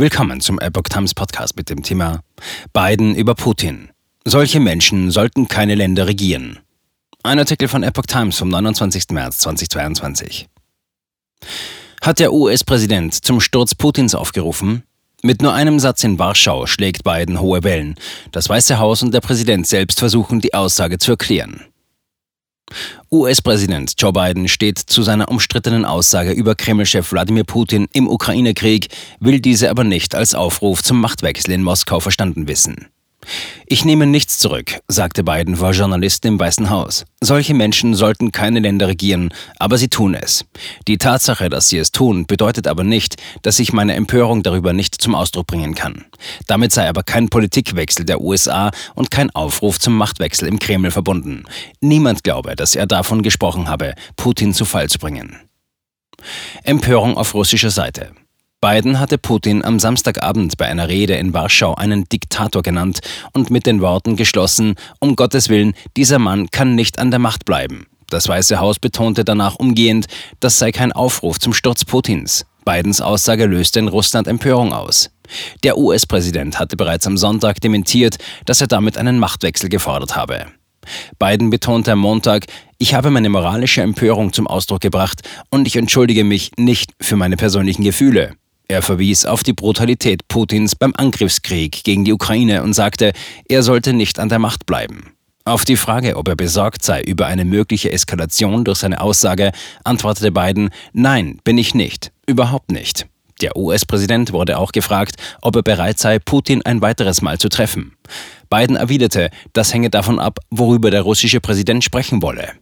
Willkommen zum Epoch Times Podcast mit dem Thema Biden über Putin. Solche Menschen sollten keine Länder regieren. Ein Artikel von Epoch Times vom 29. März 2022. Hat der US-Präsident zum Sturz Putins aufgerufen? Mit nur einem Satz in Warschau schlägt Biden hohe Wellen. Das Weiße Haus und der Präsident selbst versuchen, die Aussage zu erklären. US-Präsident Joe Biden steht zu seiner umstrittenen Aussage über Kreml-Chef Wladimir Putin im Ukraine-Krieg, will diese aber nicht als Aufruf zum Machtwechsel in Moskau verstanden wissen. Ich nehme nichts zurück, sagte Biden vor Journalisten im Weißen Haus. Solche Menschen sollten keine Länder regieren, aber sie tun es. Die Tatsache, dass sie es tun, bedeutet aber nicht, dass ich meine Empörung darüber nicht zum Ausdruck bringen kann. Damit sei aber kein Politikwechsel der USA und kein Aufruf zum Machtwechsel im Kreml verbunden. Niemand glaube, dass er davon gesprochen habe, Putin zu Fall zu bringen. Empörung auf russischer Seite. Biden hatte Putin am Samstagabend bei einer Rede in Warschau einen Diktator genannt und mit den Worten geschlossen, um Gottes Willen, dieser Mann kann nicht an der Macht bleiben. Das Weiße Haus betonte danach umgehend, das sei kein Aufruf zum Sturz Putins. Bidens Aussage löste in Russland Empörung aus. Der US-Präsident hatte bereits am Sonntag dementiert, dass er damit einen Machtwechsel gefordert habe. Biden betonte am Montag, ich habe meine moralische Empörung zum Ausdruck gebracht und ich entschuldige mich nicht für meine persönlichen Gefühle. Er verwies auf die Brutalität Putins beim Angriffskrieg gegen die Ukraine und sagte, er sollte nicht an der Macht bleiben. Auf die Frage, ob er besorgt sei über eine mögliche Eskalation durch seine Aussage, antwortete Biden, nein, bin ich nicht, überhaupt nicht. Der US-Präsident wurde auch gefragt, ob er bereit sei, Putin ein weiteres Mal zu treffen. Biden erwiderte, das hänge davon ab, worüber der russische Präsident sprechen wolle.